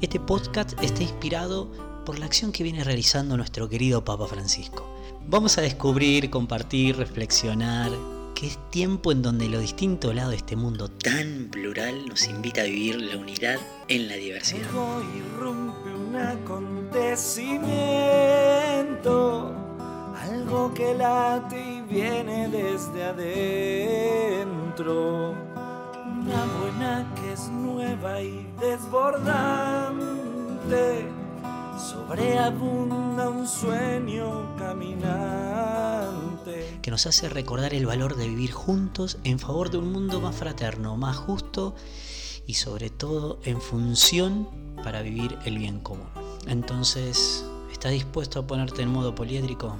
Este podcast está inspirado por la acción que viene realizando nuestro querido Papa Francisco. Vamos a descubrir, compartir, reflexionar que es tiempo en donde lo distinto lado de este mundo tan plural nos invita a vivir la unidad en la diversidad. Un acontecimiento, algo que late y viene desde adentro. Una buena que es nueva y desbordante, sobreabunda un sueño caminante. que nos hace recordar el valor de vivir juntos en favor de un mundo más fraterno, más justo y sobre todo en función para vivir el bien común. Entonces, ¿estás dispuesto a ponerte en modo poliédrico?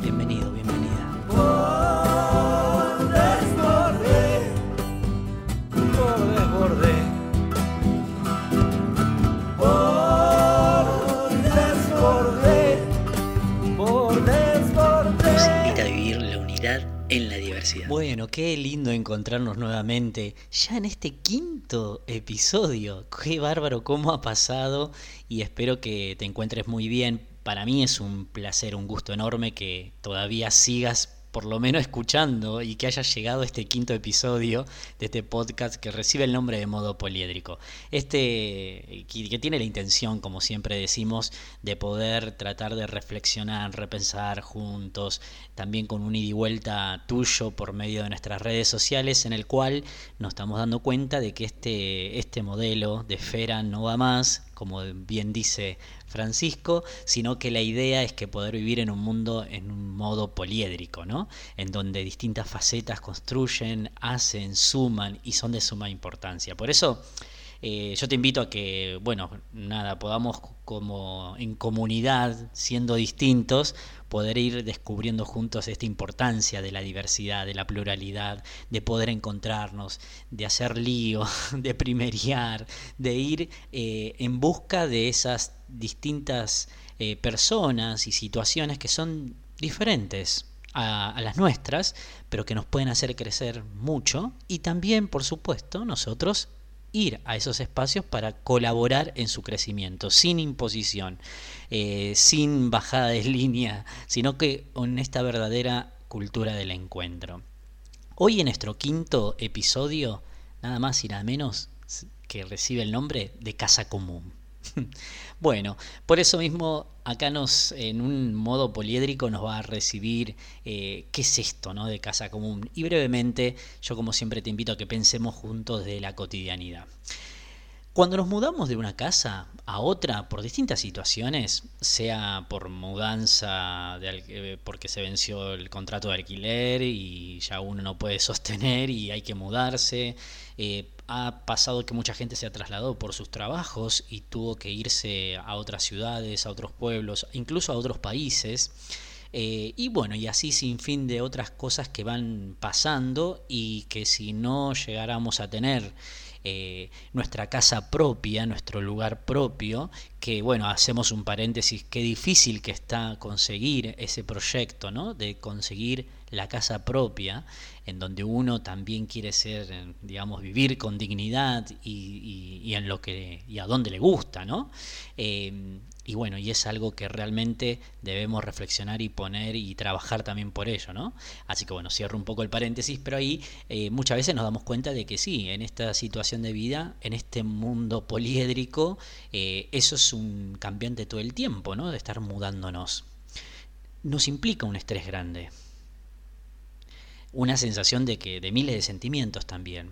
Bienvenido, bienvenida. Bueno, qué lindo encontrarnos nuevamente ya en este quinto episodio. Qué bárbaro cómo ha pasado y espero que te encuentres muy bien. Para mí es un placer, un gusto enorme que todavía sigas por lo menos escuchando y que hayas llegado este quinto episodio de este podcast que recibe el nombre de modo poliédrico. Este que que tiene la intención, como siempre decimos, de poder tratar de reflexionar, repensar juntos, también con un ida y vuelta tuyo por medio de nuestras redes sociales, en el cual nos estamos dando cuenta de que este, este modelo de esfera no va más, como bien dice Francisco, sino que la idea es que poder vivir en un mundo en un modo poliédrico, ¿no? En donde distintas facetas construyen, hacen, suman y son de suma importancia. Por eso eh, yo te invito a que, bueno, nada, podamos como en comunidad, siendo distintos, poder ir descubriendo juntos esta importancia de la diversidad, de la pluralidad, de poder encontrarnos, de hacer lío, de primeriar, de ir eh, en busca de esas distintas eh, personas y situaciones que son diferentes a, a las nuestras, pero que nos pueden hacer crecer mucho. Y también, por supuesto, nosotros ir a esos espacios para colaborar en su crecimiento, sin imposición, eh, sin bajada de línea, sino que con esta verdadera cultura del encuentro. Hoy en nuestro quinto episodio, nada más y nada menos que recibe el nombre de Casa Común. Bueno, por eso mismo acá nos, en un modo poliédrico, nos va a recibir eh, qué es esto, ¿no? De casa común. Y brevemente, yo como siempre te invito a que pensemos juntos de la cotidianidad. Cuando nos mudamos de una casa a otra por distintas situaciones, sea por mudanza de eh, porque se venció el contrato de alquiler y ya uno no puede sostener y hay que mudarse, eh, ha pasado que mucha gente se ha trasladado por sus trabajos y tuvo que irse a otras ciudades, a otros pueblos, incluso a otros países. Eh, y bueno, y así sin fin de otras cosas que van pasando y que si no llegáramos a tener eh, nuestra casa propia, nuestro lugar propio, que bueno, hacemos un paréntesis, qué difícil que está conseguir ese proyecto, ¿no? De conseguir la casa propia, en donde uno también quiere ser, eh, digamos, vivir con dignidad y, en lo que, y a donde le gusta, ¿no? Eh, y bueno, y es algo que realmente debemos reflexionar y poner y trabajar también por ello, ¿no? Así que bueno, cierro un poco el paréntesis, pero ahí eh, muchas veces nos damos cuenta de que sí, en esta situación de vida, en este mundo poliédrico, eh, eso es un cambiante todo el tiempo, ¿no? De estar mudándonos. Nos implica un estrés grande, una sensación de que de miles de sentimientos también.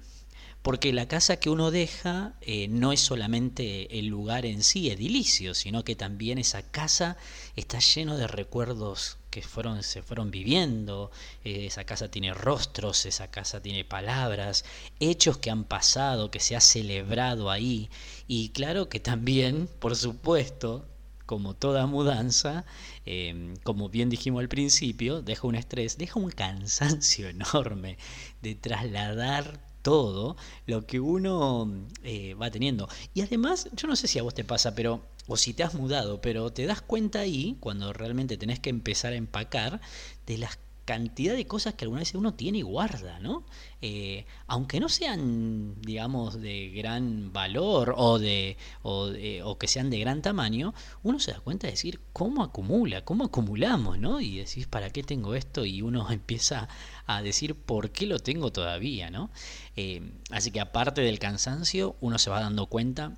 Porque la casa que uno deja eh, no es solamente el lugar en sí edilicio, sino que también esa casa está lleno de recuerdos que fueron, se fueron viviendo. eh, esa casa tiene rostros, esa casa tiene palabras, hechos que han pasado, que se ha celebrado ahí. Y claro que también, por supuesto, como toda mudanza, eh, como bien dijimos al principio, deja un estrés, deja un cansancio enorme de trasladar todo lo que uno eh, va teniendo. Y además, yo no sé si a vos te pasa, pero o si te has mudado, pero te das cuenta ahí, cuando realmente tenés que empezar a empacar, de las cantidad de cosas que alguna vez uno tiene y guarda, ¿no? Eh, aunque no sean, digamos, de gran valor o, de, o, que sean de gran tamaño, uno se da cuenta de decir cómo acumula, cómo acumulamos, ¿no? Y decís, ¿para qué tengo esto? Y uno empieza a decir, ¿por qué lo tengo todavía, ¿no? Eh, así que aparte del cansancio, uno se va dando cuenta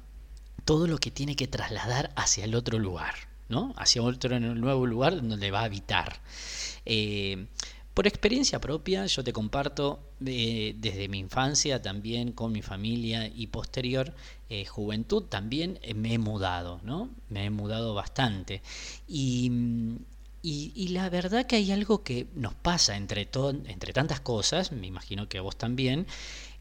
todo lo que tiene que trasladar hacia el otro lugar, ¿no? Hacia otro nuevo lugar donde va a habitar. Eh, por experiencia propia, yo te comparto eh, desde mi infancia también con mi familia y posterior eh, juventud también me he mudado, ¿no? Me he mudado bastante. Y, y, la verdad que hay algo que nos pasa entre, entre tantas cosas, me imagino que a vos también,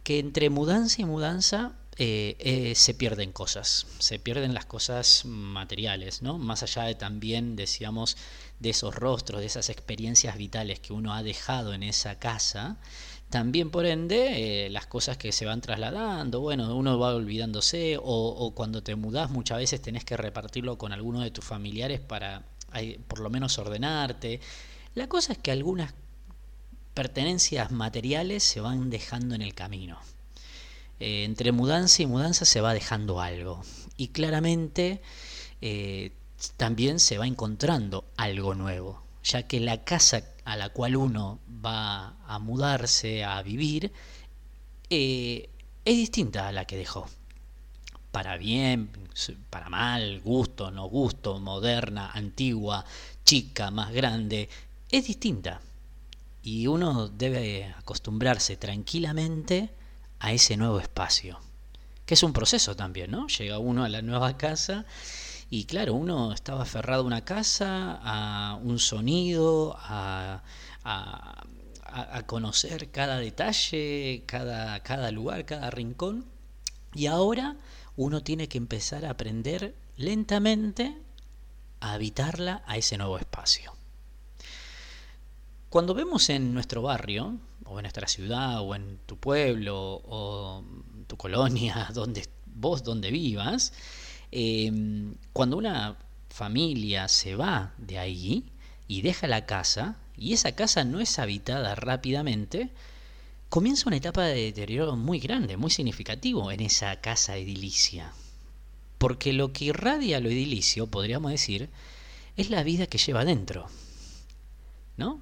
que entre mudanza y mudanza eh, eh, se pierden cosas, se pierden las cosas materiales, ¿no? Más allá de también, decíamos, de esos rostros, de esas experiencias vitales que uno ha dejado en esa casa, también por ende eh, las cosas que se van trasladando, bueno, uno va olvidándose o, o, cuando te mudás muchas veces tenés que repartirlo con alguno de tus familiares para por lo menos ordenarte. La cosa es que algunas pertenencias materiales se van dejando en el camino. Eh, entre mudanza y mudanza se va dejando algo. Y claramente eh, también se va encontrando algo nuevo, ya que la casa a la cual uno va a mudarse, a vivir, eh, es distinta a la que dejó. Para bien, para mal, gusto, no gusto, moderna, antigua, chica, más grande, es distinta. Y uno debe acostumbrarse tranquilamente a ese nuevo espacio. Que es un proceso también, ¿no? Llega uno a la nueva casa y claro, uno estaba aferrado a una casa, a un sonido, a, a, conocer cada detalle, cada, cada lugar, cada rincón. Y ahora uno tiene que empezar a aprender lentamente a habitarla a ese nuevo espacio. Cuando vemos en nuestro barrio, o en nuestra ciudad, o en tu pueblo, o tu colonia, donde vos donde vivas, em, cuando una familia se va de ahí y deja la casa, y esa casa no es habitada rápidamente, comienza una etapa de deterioro muy grande, muy significativo en esa casa edilicia. Porque lo que irradia lo edilicio, podríamos decir, es la vida que lleva dentro.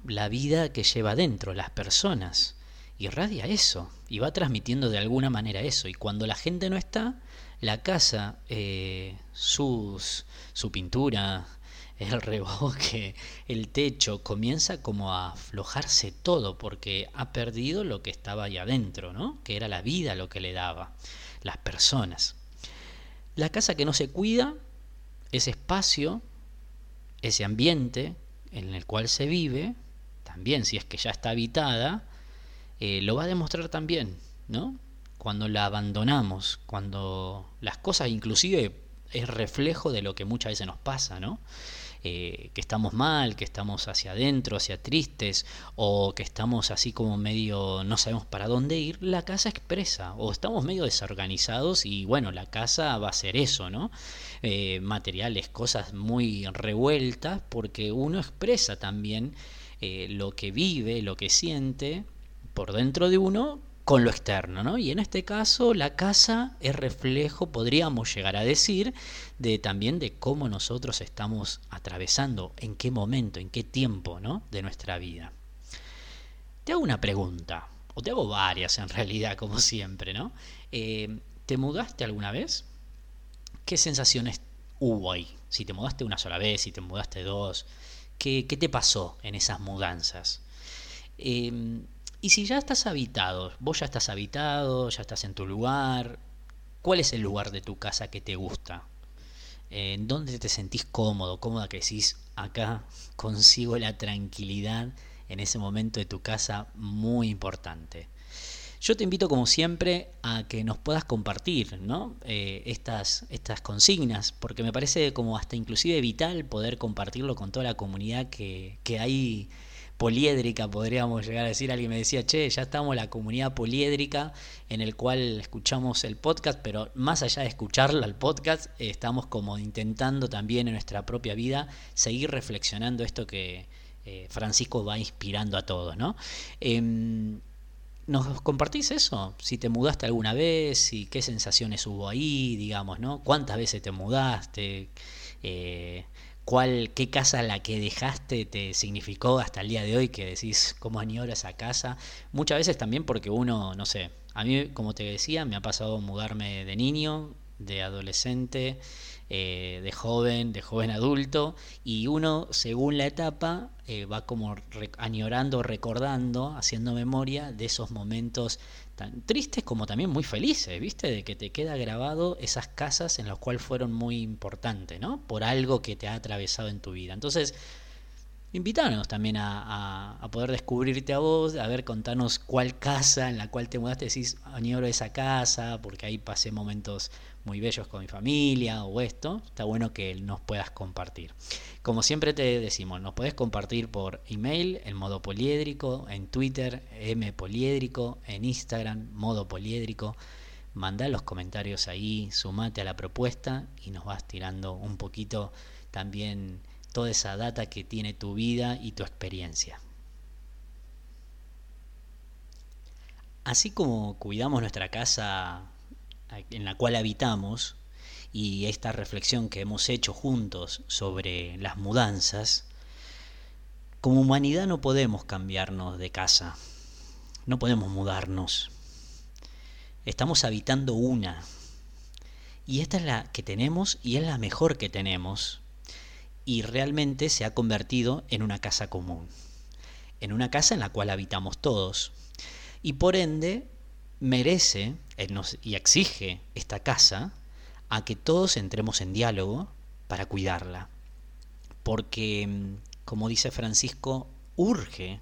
La vida que lleva dentro, las personas. Irradia eso y va transmitiendo de alguna manera eso. Y cuando la gente no está, la casa, eh, sus, su pintura, el reboque, el techo, comienza como a aflojarse todo porque ha perdido lo que estaba ahí adentro, ¿no? Que era la vida lo que le daba, las personas. La casa que no se cuida, ese espacio, ese ambiente, en el cual se vive, también si es que ya está habitada, eh, lo va a demostrar también, ¿no? Cuando la abandonamos, cuando las cosas inclusive es reflejo de lo que muchas veces nos pasa, ¿no? Eh, que estamos mal, que estamos hacia adentro, hacia tristes, o que estamos así como medio no sabemos para dónde ir, la casa expresa, o estamos medio desorganizados y bueno, la casa va a ser eso, ¿no? Eh, materiales, cosas muy revueltas, porque uno expresa también eh, lo que vive, lo que siente por dentro de uno con lo externo, ¿no? Y en este caso la casa es reflejo, podríamos llegar a decir, de también de cómo nosotros estamos atravesando, en qué momento, en qué tiempo, ¿no? De nuestra vida. Te hago una pregunta, o te hago varias en realidad, como siempre, ¿no? Eh, ¿Te mudaste alguna vez? ¿Qué sensaciones hubo ahí? Si te mudaste una sola vez, si te mudaste dos, ¿qué, qué te pasó en esas mudanzas? Eh, y si ya estás habitado, vos ya estás habitado, ya estás en tu lugar, ¿cuál es el lugar de tu casa que te gusta? ¿En dónde te sentís cómodo, cómoda que decís, acá consigo la tranquilidad en ese momento de tu casa muy importante? Yo te invito como siempre a que nos puedas compartir ¿no? Eh, estas, estas consignas, porque me parece como hasta inclusive vital poder compartirlo con toda la comunidad que, que hay poliédrica, podríamos llegar a decir. Alguien me decía, che, ya estamos la comunidad poliédrica en el cual escuchamos el podcast, pero más allá de escucharlo al podcast, estamos como intentando también en nuestra propia vida seguir reflexionando esto que, eh, Francisco va inspirando a todos, ¿no? Em, ¿Nos compartís eso? Si te mudaste alguna vez y qué sensaciones hubo ahí, digamos, ¿no? ¿Cuántas veces te mudaste? Eh, ¿Cuál, ¿Qué casa la que dejaste te significó hasta el día de hoy que decís cómo añora esa casa? Muchas veces también porque uno, no sé, a mí, como te decía, me ha pasado mudarme de niño, de adolescente, eh, de joven, de joven adulto, y uno, según la etapa, eh, va como añorando, recordando, haciendo memoria de esos momentos tan tristes como también muy felices, ¿viste? De que te queda grabado esas casas en las cuales fueron muy importantes, ¿no? Por algo que te ha atravesado en tu vida. Entonces, invítanos también a, poder descubrirte a vos, a ver, contanos cuál casa en la cual te mudaste, decís, añoro esa casa, porque ahí pasé momentos muy bellos con mi familia o esto, está bueno que nos puedas compartir. Como siempre te decimos, nos puedes compartir por email, en modo poliédrico, en Twitter, M poliédrico, en Instagram, modo poliédrico. Manda los comentarios ahí, sumate a la propuesta y nos vas tirando un poquito también toda esa data que tiene tu vida y tu experiencia. Así como cuidamos nuestra casa en la cual habitamos y esta reflexión que hemos hecho juntos sobre las mudanzas, como humanidad no podemos cambiarnos de casa, no podemos mudarnos. Estamos habitando una. Y esta es la que tenemos y es la mejor que tenemos. Y realmente se ha convertido en una casa común. En una casa en la cual habitamos todos. Y por ende merece y exige esta casa a que todos entremos en diálogo para cuidarla. Porque, mm, como dice Francisco, urge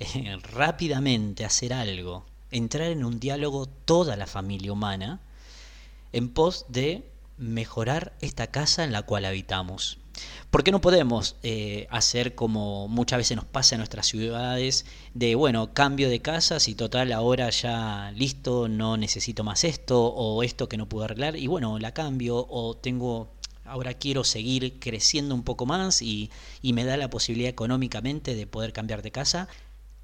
eh, rápidamente hacer algo, entrar en un diálogo toda la familia humana en pos de mejorar esta casa en la cual habitamos. ¿Por qué no podemos eh, hacer como muchas veces nos pasa en nuestras ciudades de, bueno, cambio de casas y total ahora ya listo, no necesito más esto o esto que no pude arreglar y bueno, la cambio o tengo, ahora quiero seguir creciendo un poco más y, y me da la posibilidad económicamente de poder cambiar de casa?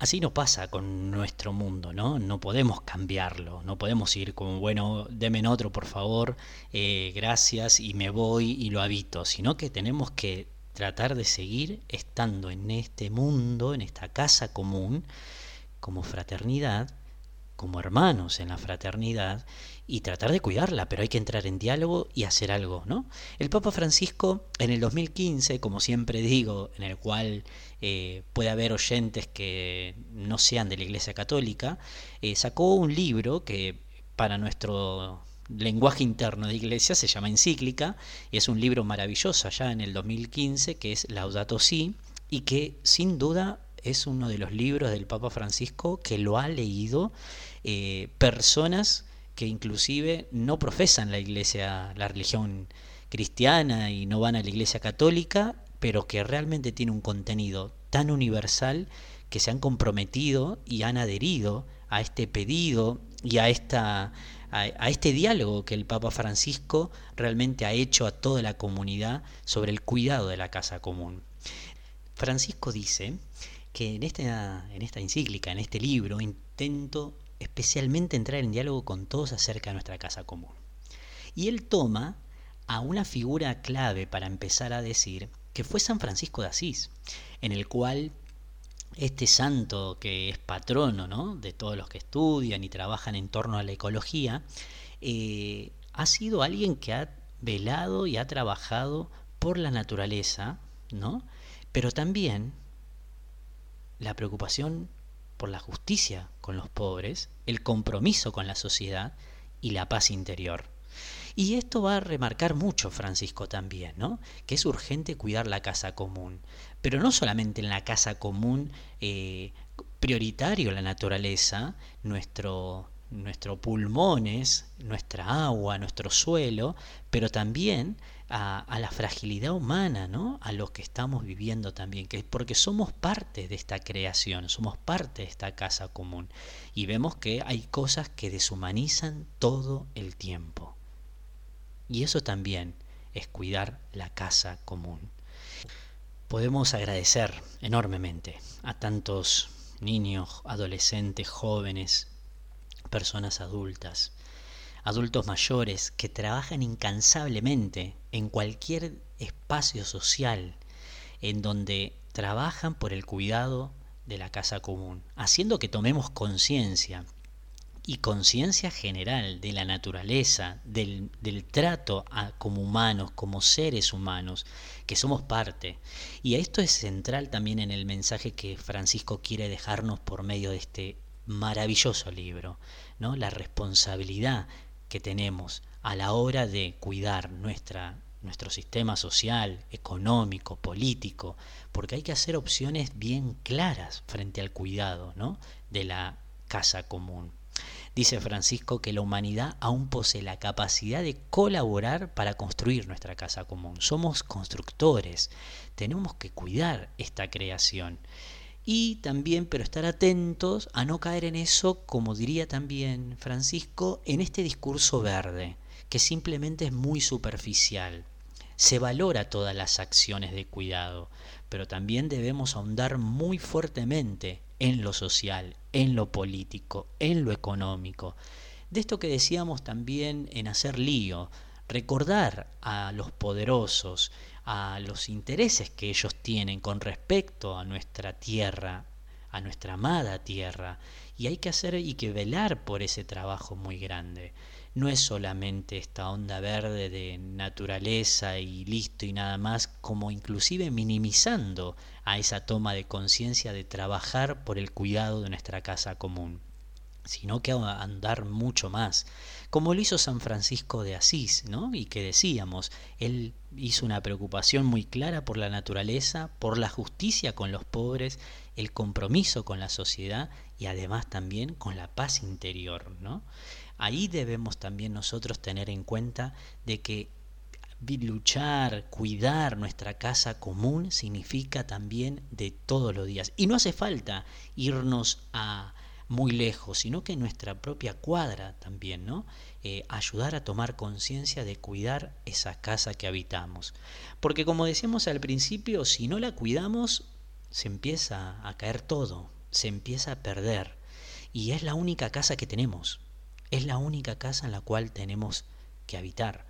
Así nos pasa con nuestro mundo, ¿no? No podemos cambiarlo, no podemos ir como, bueno, deme otro por favor, eh, gracias y me voy y lo habito, sino que tenemos que tratar de seguir estando en este mundo, en esta casa común, como fraternidad, como hermanos en la fraternidad y tratar de cuidarla, pero hay que entrar en diálogo y hacer algo, ¿no? El Papa Francisco en el 2015, como siempre digo, en el cual eh, puede haber oyentes que no sean de la Iglesia Católica, eh, sacó un libro que para nuestro lenguaje interno de iglesia se llama encíclica y es un libro maravilloso allá en el 2015 que es Laudato Si y que sin duda es uno de los libros del Papa Francisco que lo ha leído eh, personas que inclusive no profesan la iglesia, la religión cristiana y no van a la iglesia católica, pero que realmente tiene un contenido tan universal que se han comprometido y han adherido a este pedido y a esta a, este diálogo que el Papa Francisco realmente ha hecho a toda la comunidad sobre el cuidado de la casa común. Francisco dice que en esta, en esta encíclica, en este libro, intento especialmente entrar en diálogo con todos acerca de nuestra casa común. Y él toma a una figura clave para empezar a decir que fue San Francisco de Asís, en el cual este santo que es patrono ¿no? de todos los que estudian y trabajan en torno a la ecología, eh, ha sido alguien que ha velado y ha trabajado por la naturaleza, ¿no? pero también la preocupación por la justicia los pobres, el compromiso con la sociedad y la paz interior. Y esto va a remarcar mucho Francisco también, ¿no? Que es urgente cuidar la casa común, pero no solamente en la casa común eh, prioritario la naturaleza, nuestro, nuestros pulmones, nuestra agua, nuestro suelo, pero también a, la fragilidad humana, ¿no? A lo que estamos viviendo también, que porque somos parte de esta creación, somos parte de esta casa común y vemos que hay cosas que deshumanizan todo el tiempo. Y eso también es cuidar la casa común. podemos agradecer enormemente a tantos niños, adolescentes, jóvenes, personas adultas, adultos mayores que trabajan incansablemente en cualquier espacio social en donde trabajan por el cuidado de la casa común, haciendo que tomemos conciencia y conciencia general de la naturaleza, del, trato como humanos, como seres humanos, que somos parte. Y esto es central también en el mensaje que Francisco quiere dejarnos por medio de este maravilloso libro, ¿no? La responsabilidad que tenemos a la hora de cuidar nuestra, nuestro sistema social, económico, político, porque hay que hacer opciones bien claras frente al cuidado ¿no? de la casa común. Dice Francisco que la humanidad aún posee la capacidad de colaborar para construir nuestra casa común. Somos constructores, tenemos que cuidar esta creación. Y también, pero estar atentos a no caer en eso, como diría también Francisco, en este discurso verde, que simplemente es muy superficial. Se valora todas las acciones de cuidado, pero también debemos ahondar muy fuertemente en lo social, en lo político, en lo económico. De esto que decíamos también en hacer lío, recordar a los poderosos, a los intereses que ellos tienen con respecto a nuestra tierra, a nuestra amada tierra, y hay que hacer y que velar por ese trabajo muy grande. No es solamente esta onda verde de naturaleza y listo y nada más, como inclusive minimizando a esa toma de conciencia de trabajar por el cuidado de nuestra casa común sino que andar mucho más, como lo hizo San Francisco de Asís, ¿no? Y que decíamos, él hizo una preocupación muy clara por la naturaleza, por la justicia con los pobres, el compromiso con la sociedad y además también con la paz interior, ¿no? Ahí debemos también nosotros tener en cuenta de que luchar, cuidar nuestra casa común significa también de todos los días. Y no hace falta irnos a muy lejos, sino que en nuestra propia cuadra también, ¿no? Eh, ayudar a tomar conciencia de cuidar esa casa que habitamos. Porque como decíamos al principio, si no la cuidamos, se empieza a caer todo, se empieza a perder. Y es la única casa que tenemos, es la única casa en la cual tenemos que habitar.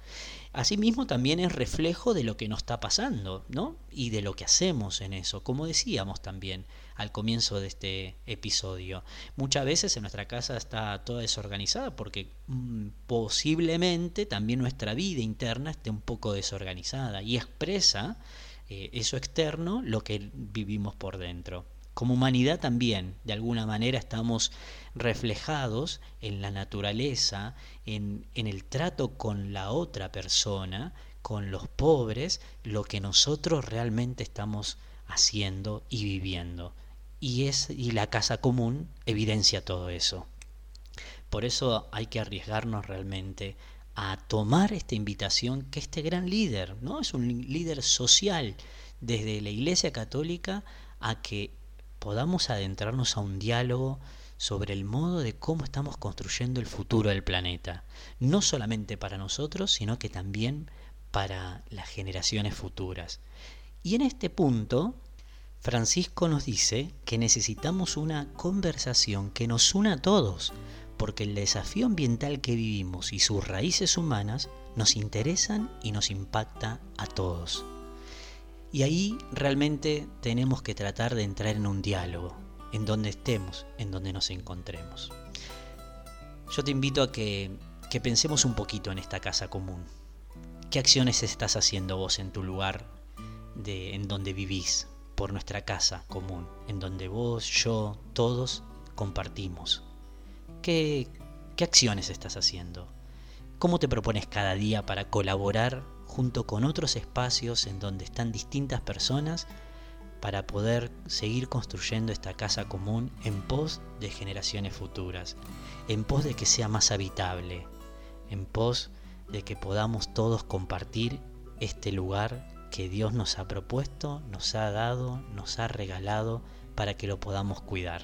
Asimismo también es reflejo de lo que nos está pasando, ¿no? Y de lo que hacemos en eso, como decíamos también al comienzo de este episodio. Muchas veces en nuestra casa está toda desorganizada porque mm, posiblemente también nuestra vida interna esté un poco desorganizada y expresa eh, eso externo lo que vivimos por dentro. Como humanidad también, de alguna manera, estamos reflejados en la naturaleza, en, en el trato con la otra persona, con los pobres, lo que nosotros realmente estamos haciendo y viviendo. Y, es, y la casa común evidencia todo eso. Por eso hay que arriesgarnos realmente a tomar esta invitación que este gran líder, ¿no? Es un líder social desde la Iglesia Católica a que podamos adentrarnos a un diálogo sobre el modo de cómo estamos construyendo el futuro del planeta, no solamente para nosotros, sino que también para las generaciones futuras. Y en este punto, Francisco nos dice que necesitamos una conversación que nos una a todos, porque el desafío ambiental que vivimos y sus raíces humanas nos interesan y nos impacta a todos. Y ahí realmente tenemos que tratar de entrar en un diálogo, en donde estemos, en donde nos encontremos. Yo te invito a que, que pensemos un poquito en esta casa común. ¿Qué acciones estás haciendo vos en tu lugar de, en donde vivís, por nuestra casa común, en donde vos, yo, todos compartimos? ¿Qué, qué acciones estás haciendo? ¿Cómo te propones cada día para colaborar junto con otros espacios en donde están distintas personas para poder seguir construyendo esta casa común en pos de generaciones futuras, en pos de que sea más habitable, en pos de que podamos todos compartir este lugar que Dios nos ha propuesto, nos ha dado, nos ha regalado para que lo podamos cuidar.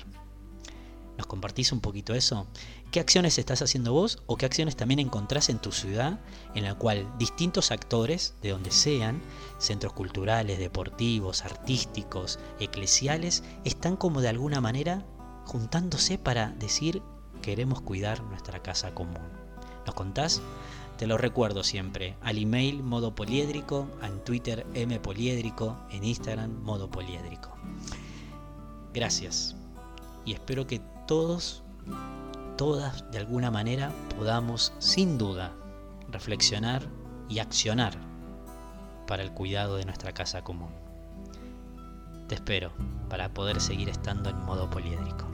¿Nos compartís un poquito eso? ¿Qué acciones estás haciendo vos o qué acciones también encontrás en tu ciudad en la cual distintos actores, de donde sean, centros culturales, deportivos, artísticos, eclesiales, están como de alguna manera juntándose para decir queremos cuidar nuestra casa común? ¿Nos contás? Te lo recuerdo siempre, al email modo poliédrico, en Twitter M poliédrico, en Instagram modo poliédrico. Gracias y espero que todos, todas de alguna manera podamos sin duda reflexionar y accionar para el cuidado de nuestra casa común. Te espero para poder seguir estando en modo poliédrico.